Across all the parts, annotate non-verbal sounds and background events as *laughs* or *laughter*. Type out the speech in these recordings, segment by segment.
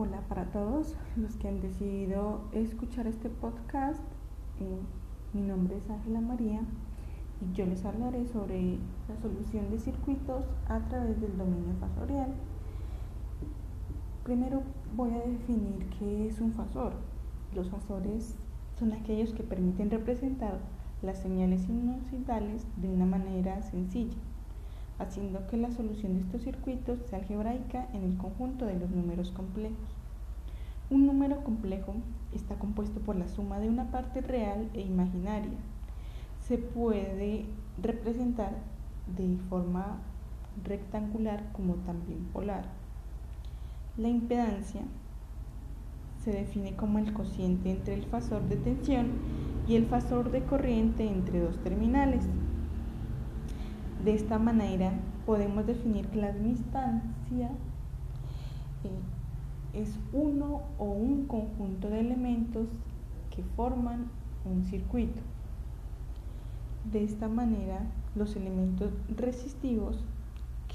Hola para todos los que han decidido escuchar este podcast. Eh, mi nombre es Ángela María y yo les hablaré sobre la solución de circuitos a través del dominio fasorial. Primero voy a definir qué es un fasor. Los fasores son aquellos que permiten representar las señales inocitales de una manera sencilla haciendo que la solución de estos circuitos sea algebraica en el conjunto de los números complejos. Un número complejo está compuesto por la suma de una parte real e imaginaria. Se puede representar de forma rectangular como también polar. La impedancia se define como el cociente entre el fasor de tensión y el fasor de corriente entre dos terminales. De esta manera podemos definir que la distancia eh, es uno o un conjunto de elementos que forman un circuito. De esta manera los elementos resistivos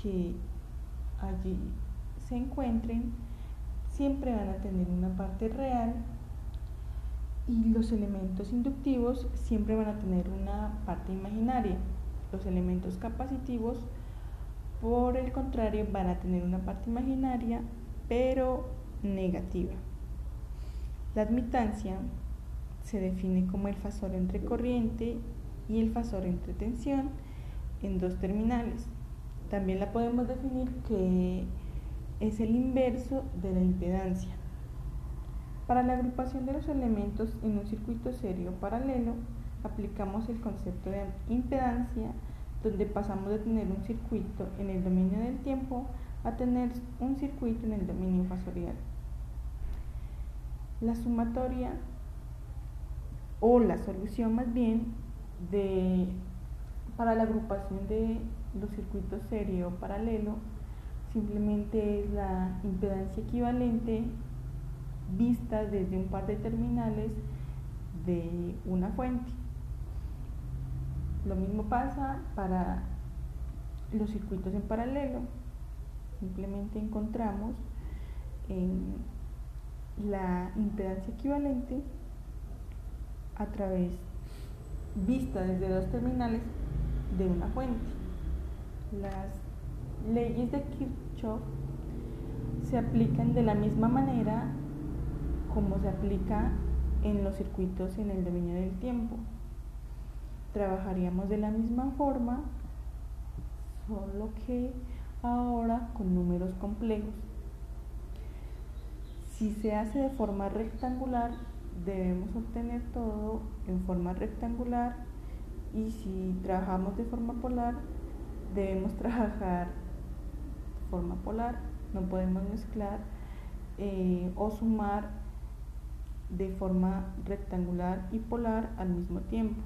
que allí se encuentren siempre van a tener una parte real y los elementos inductivos siempre van a tener una parte imaginaria. Los elementos capacitivos, por el contrario, van a tener una parte imaginaria, pero negativa. La admitancia se define como el fasor entre corriente y el fasor entre tensión en dos terminales. También la podemos definir que es el inverso de la impedancia. Para la agrupación de los elementos en un circuito serio paralelo, aplicamos el concepto de impedancia, donde pasamos de tener un circuito en el dominio del tiempo a tener un circuito en el dominio fasorial. La sumatoria o la solución más bien de, para la agrupación de los circuitos serio o paralelo simplemente es la impedancia equivalente vista desde un par de terminales de una fuente. Lo mismo pasa para los circuitos en paralelo. Simplemente encontramos en la impedancia equivalente a través vista desde dos terminales de una fuente. Las leyes de Kirchhoff se aplican de la misma manera como se aplica en los circuitos en el dominio del tiempo trabajaríamos de la misma forma, solo que ahora con números complejos. Si se hace de forma rectangular, debemos obtener todo en forma rectangular y si trabajamos de forma polar, debemos *laughs* trabajar de forma polar, no podemos mezclar eh, o sumar de forma rectangular y polar al mismo tiempo.